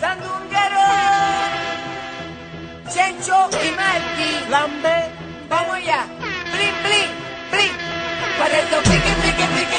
Sandunghero, Cencio Imetti, Lambè, Pamoya, Blin Blin, Blin, Quaretto, Blin Blin Blin Blin.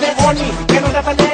Que eu não have a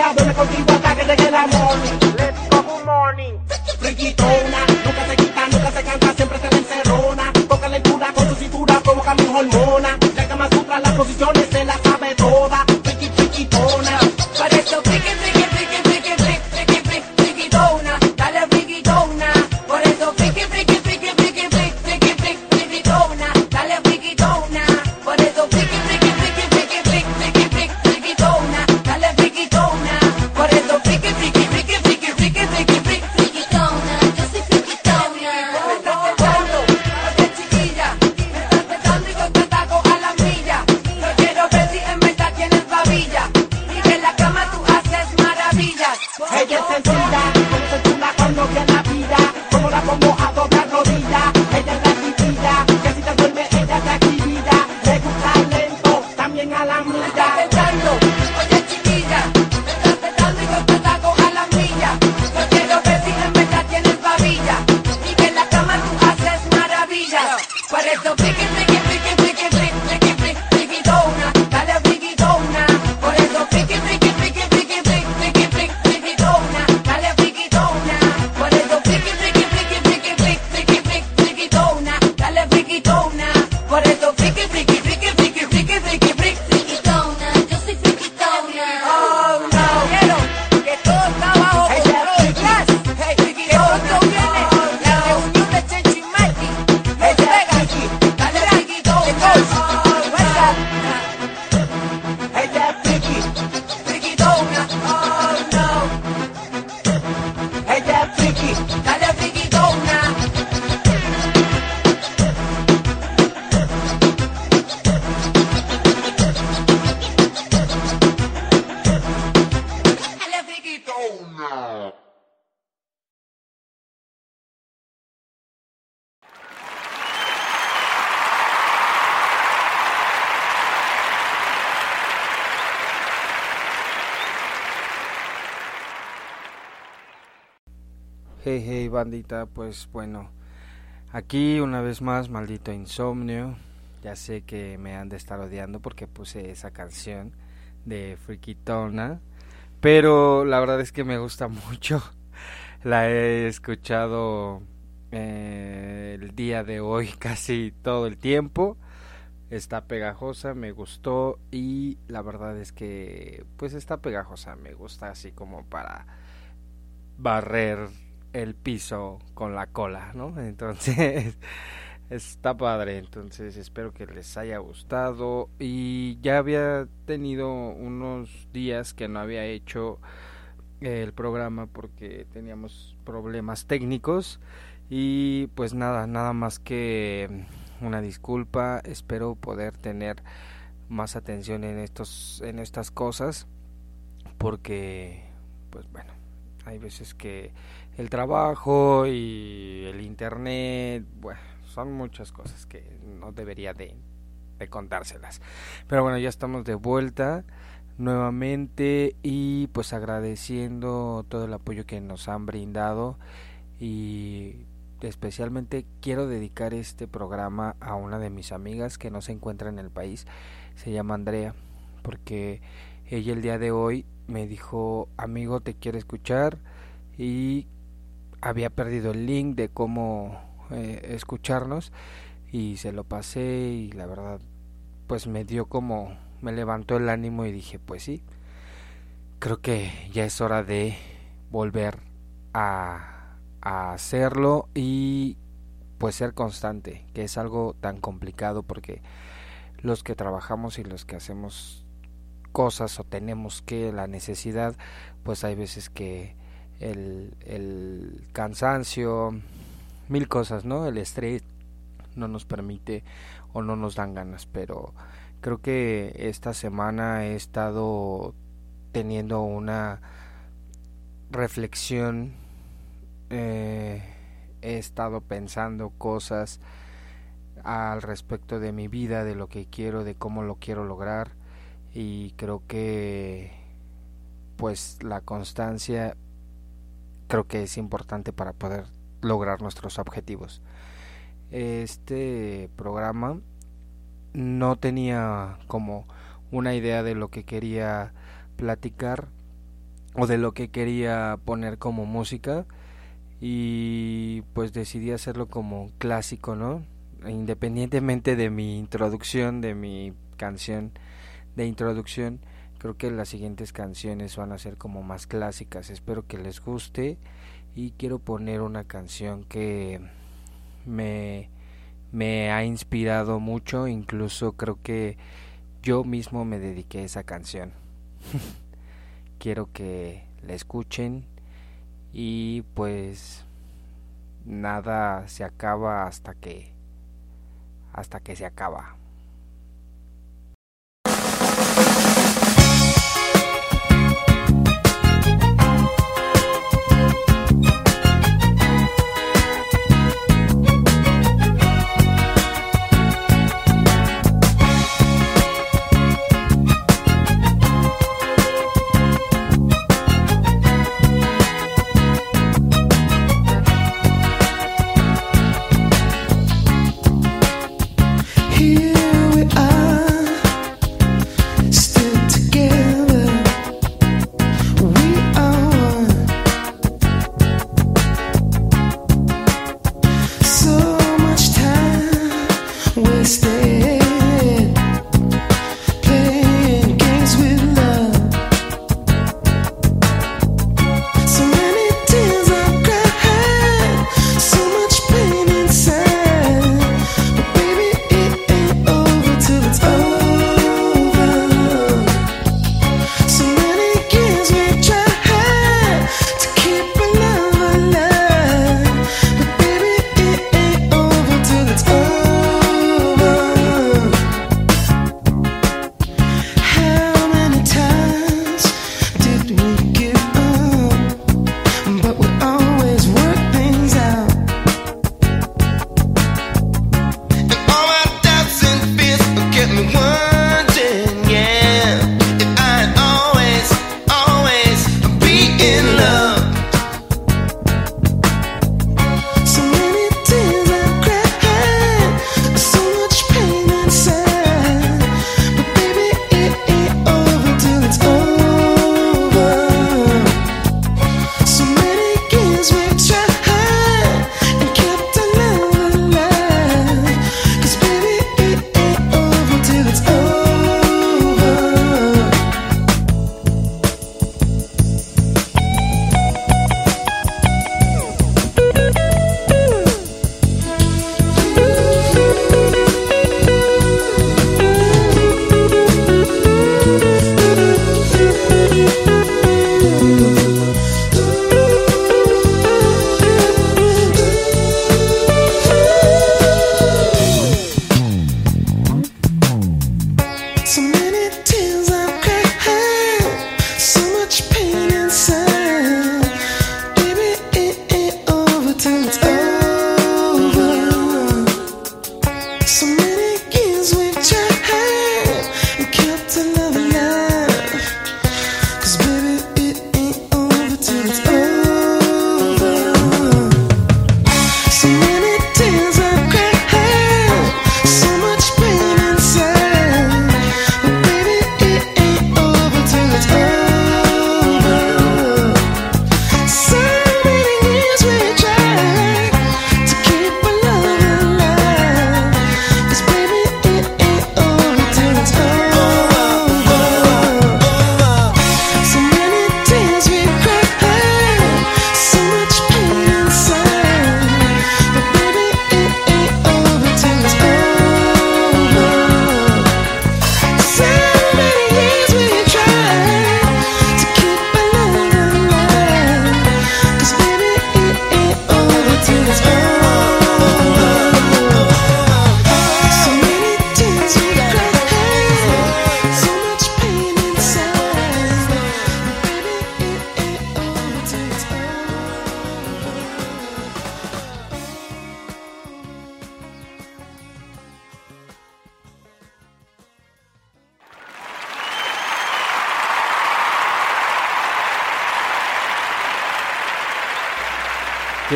Hey, hey, bandita, pues bueno, aquí una vez más, maldito insomnio. Ya sé que me han de estar odiando porque puse esa canción de Frikitona, pero la verdad es que me gusta mucho. La he escuchado eh, el día de hoy casi todo el tiempo. Está pegajosa, me gustó y la verdad es que pues está pegajosa, me gusta así como para barrer el piso con la cola, ¿no? Entonces, está padre, entonces espero que les haya gustado. Y ya había tenido unos días que no había hecho eh, el programa porque teníamos problemas técnicos. Y pues nada, nada más que mm, una disculpa, espero poder tener más atención en estos en estas cosas porque pues bueno, hay veces que el trabajo y el internet, bueno, son muchas cosas que no debería de, de contárselas. Pero bueno, ya estamos de vuelta nuevamente y pues agradeciendo todo el apoyo que nos han brindado y especialmente quiero dedicar este programa a una de mis amigas que no se encuentra en el país, se llama Andrea, porque ella el día de hoy me dijo, amigo, te quiero escuchar y había perdido el link de cómo eh, escucharnos y se lo pasé y la verdad pues me dio como me levantó el ánimo y dije pues sí creo que ya es hora de volver a, a hacerlo y pues ser constante que es algo tan complicado porque los que trabajamos y los que hacemos cosas o tenemos que la necesidad pues hay veces que el, el cansancio, mil cosas, ¿no? El estrés no nos permite o no nos dan ganas, pero creo que esta semana he estado teniendo una reflexión, eh, he estado pensando cosas al respecto de mi vida, de lo que quiero, de cómo lo quiero lograr y creo que pues la constancia creo que es importante para poder lograr nuestros objetivos. Este programa no tenía como una idea de lo que quería platicar o de lo que quería poner como música y pues decidí hacerlo como clásico, ¿no? Independientemente de mi introducción, de mi canción de introducción, creo que las siguientes canciones van a ser como más clásicas. Espero que les guste y quiero poner una canción que me, me ha inspirado mucho, incluso creo que yo mismo me dediqué a esa canción. quiero que la escuchen y pues nada se acaba hasta que hasta que se acaba.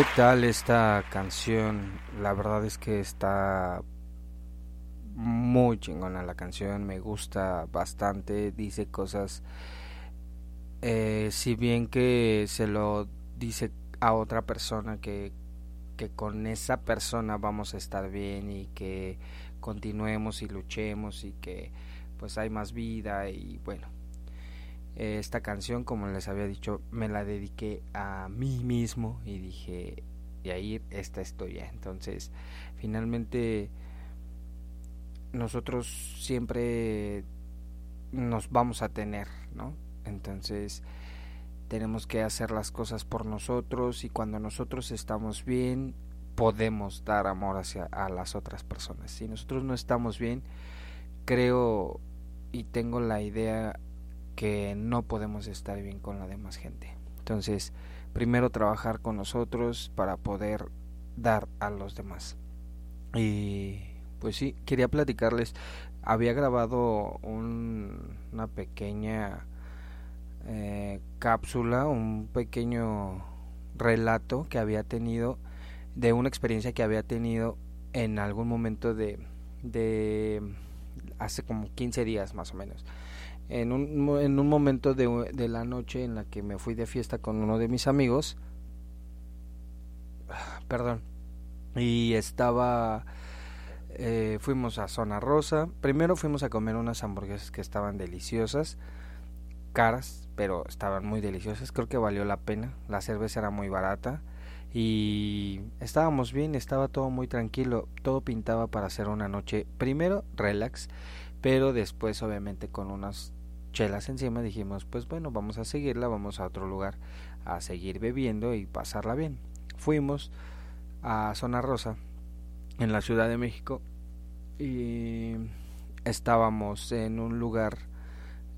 ¿Qué tal esta canción? La verdad es que está muy chingona la canción, me gusta bastante, dice cosas, eh, si bien que se lo dice a otra persona que, que con esa persona vamos a estar bien y que continuemos y luchemos y que pues hay más vida y bueno, esta canción como les había dicho me la dediqué a mí mismo y dije y ahí esta ya entonces finalmente nosotros siempre nos vamos a tener no entonces tenemos que hacer las cosas por nosotros y cuando nosotros estamos bien podemos dar amor hacia a las otras personas. Si nosotros no estamos bien creo y tengo la idea que no podemos estar bien con la demás gente. Entonces, primero trabajar con nosotros para poder dar a los demás. Y pues sí, quería platicarles, había grabado un, una pequeña eh, cápsula, un pequeño relato que había tenido de una experiencia que había tenido en algún momento de, de hace como 15 días más o menos en un, en un momento de, de, la noche en la que me fui de fiesta con uno de mis amigos, perdón, y estaba, eh, fuimos a Zona Rosa, primero fuimos a comer unas hamburguesas que estaban deliciosas, caras, pero estaban muy deliciosas, creo que valió la pena, la cerveza era muy barata. Y estábamos bien, estaba todo muy tranquilo, todo pintaba para hacer una noche, primero relax, pero después obviamente con unas chelas encima, dijimos, pues bueno, vamos a seguirla, vamos a otro lugar a seguir bebiendo y pasarla bien. Fuimos a Zona Rosa, en la Ciudad de México, y estábamos en un lugar,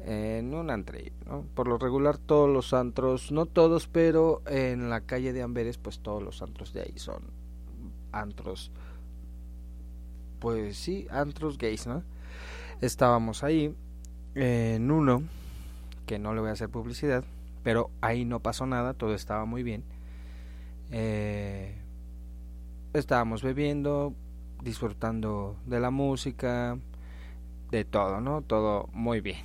en un antre, ¿no? Por lo regular todos los antros, no todos, pero en la calle de Amberes, pues todos los antros de ahí son antros, pues sí, antros gays, ¿no? Estábamos ahí en uno que no le voy a hacer publicidad, pero ahí no pasó nada, todo estaba muy bien. Eh, estábamos bebiendo, disfrutando de la música, de todo, ¿no? Todo muy bien.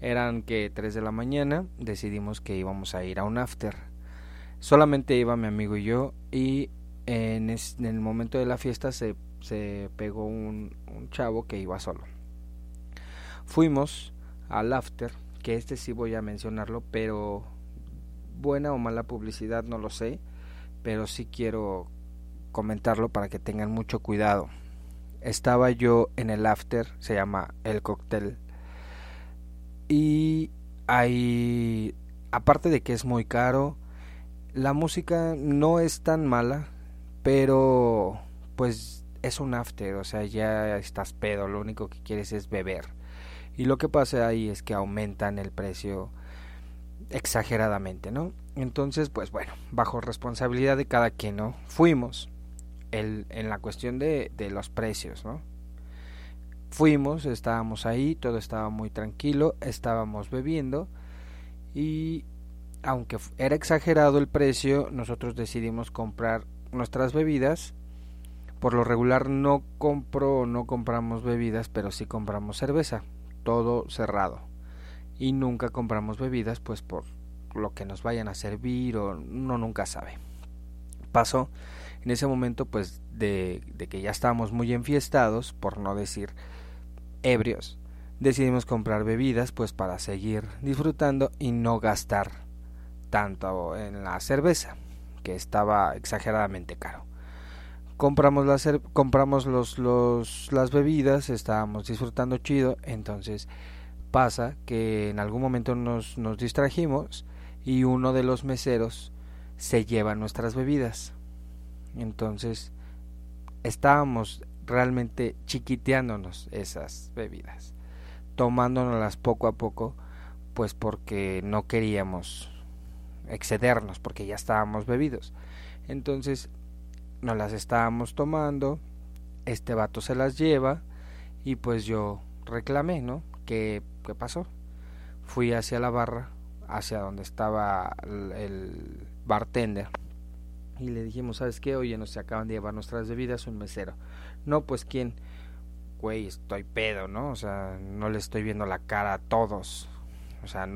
Eran que 3 de la mañana, decidimos que íbamos a ir a un after. Solamente iba mi amigo y yo y en, en el momento de la fiesta se, se pegó un, un chavo que iba solo Fuimos al after, que este sí voy a mencionarlo, pero buena o mala publicidad no lo sé, pero sí quiero comentarlo para que tengan mucho cuidado. Estaba yo en el after, se llama El Cóctel, y hay, aparte de que es muy caro, la música no es tan mala, pero pues es un after, o sea, ya estás pedo, lo único que quieres es beber. Y lo que pasa ahí es que aumentan el precio exageradamente, ¿no? Entonces, pues bueno, bajo responsabilidad de cada quien, ¿no? Fuimos el, en la cuestión de, de los precios, ¿no? Fuimos, estábamos ahí, todo estaba muy tranquilo, estábamos bebiendo y aunque era exagerado el precio, nosotros decidimos comprar nuestras bebidas. Por lo regular no compro o no compramos bebidas, pero sí compramos cerveza todo cerrado y nunca compramos bebidas pues por lo que nos vayan a servir o uno nunca sabe. Pasó en ese momento pues de, de que ya estábamos muy enfiestados, por no decir ebrios, decidimos comprar bebidas pues para seguir disfrutando y no gastar tanto en la cerveza que estaba exageradamente caro compramos las compramos los, los las bebidas estábamos disfrutando chido entonces pasa que en algún momento nos, nos distrajimos y uno de los meseros se lleva nuestras bebidas. Entonces estábamos realmente chiquiteándonos esas bebidas tomándonoslas poco a poco pues porque no queríamos excedernos porque ya estábamos bebidos. Entonces nos las estábamos tomando, este vato se las lleva y pues yo reclamé, ¿no? ¿Qué, qué pasó? Fui hacia la barra, hacia donde estaba el bartender y le dijimos, ¿sabes qué? Oye, nos acaban de llevar nuestras bebidas un mesero. No, pues quién, güey, estoy pedo, ¿no? O sea, no le estoy viendo la cara a todos. O sea, no